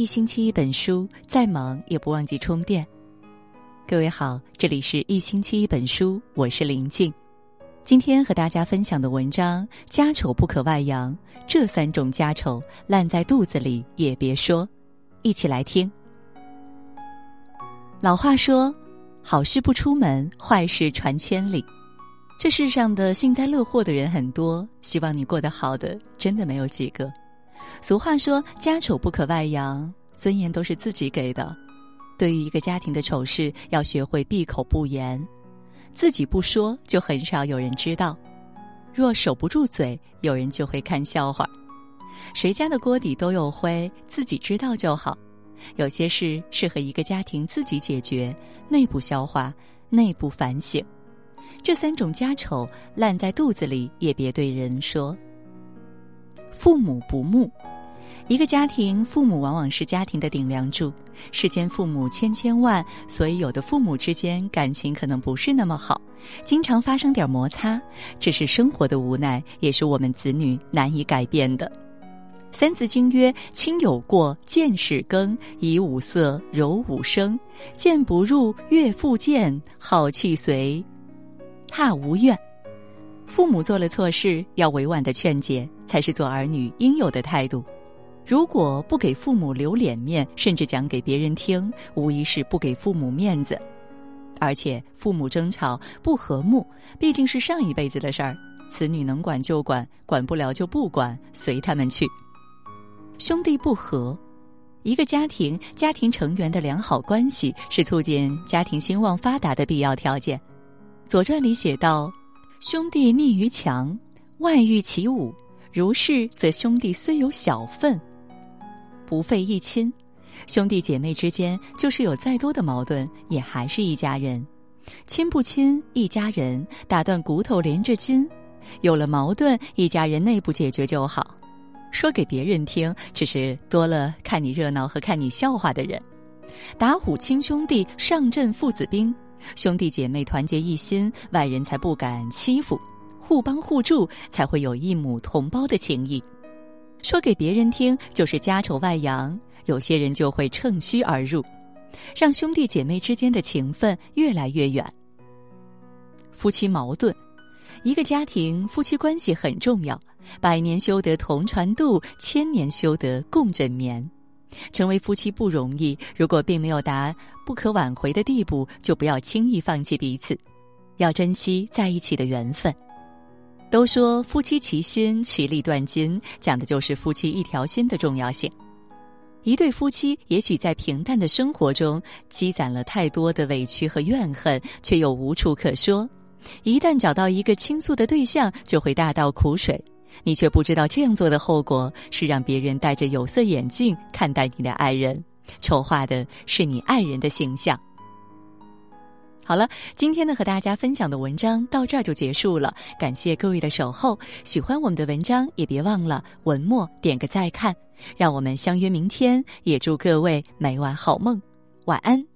一星期一本书，再忙也不忘记充电。各位好，这里是一星期一本书，我是林静。今天和大家分享的文章：家丑不可外扬，这三种家丑烂在肚子里也别说。一起来听。老话说：“好事不出门，坏事传千里。”这世上的幸灾乐祸的人很多，希望你过得好的真的没有几个。俗话说：“家丑不可外扬，尊严都是自己给的。”对于一个家庭的丑事，要学会闭口不言，自己不说，就很少有人知道；若守不住嘴，有人就会看笑话。谁家的锅底都有灰，自己知道就好。有些事适合一个家庭自己解决，内部消化，内部反省。这三种家丑烂在肚子里，也别对人说。父母不睦，一个家庭父母往往是家庭的顶梁柱。世间父母千千万，所以有的父母之间感情可能不是那么好，经常发生点摩擦，这是生活的无奈，也是我们子女难以改变的。三字经曰：“亲有过，见始更，以五色柔五声，谏不入，悦复谏，好气随。”怕无怨，父母做了错事，要委婉的劝解，才是做儿女应有的态度。如果不给父母留脸面，甚至讲给别人听，无疑是不给父母面子。而且父母争吵不和睦，毕竟是上一辈子的事儿，子女能管就管，管不了就不管，随他们去。兄弟不和，一个家庭家庭成员的良好关系是促进家庭兴旺发达的必要条件。《左传》里写道：“兄弟逆于墙，外遇其侮。如是，则兄弟虽有小份，不废一亲。兄弟姐妹之间，就是有再多的矛盾，也还是一家人。亲不亲，一家人，打断骨头连着筋。有了矛盾，一家人内部解决就好。说给别人听，只是多了看你热闹和看你笑话的人。打虎亲兄弟，上阵父子兵。”兄弟姐妹团结一心，外人才不敢欺负；互帮互助，才会有一母同胞的情谊。说给别人听，就是家丑外扬，有些人就会趁虚而入，让兄弟姐妹之间的情分越来越远。夫妻矛盾，一个家庭夫妻关系很重要，百年修得同船渡，千年修得共枕眠。成为夫妻不容易，如果并没有达不可挽回的地步，就不要轻易放弃彼此，要珍惜在一起的缘分。都说夫妻齐心，其利断金，讲的就是夫妻一条心的重要性。一对夫妻也许在平淡的生活中积攒了太多的委屈和怨恨，却又无处可说，一旦找到一个倾诉的对象，就会大倒苦水。你却不知道这样做的后果是让别人戴着有色眼镜看待你的爱人，丑化的是你爱人的形象。好了，今天呢和大家分享的文章到这儿就结束了，感谢各位的守候。喜欢我们的文章也别忘了文末点个再看，让我们相约明天。也祝各位每晚好梦，晚安。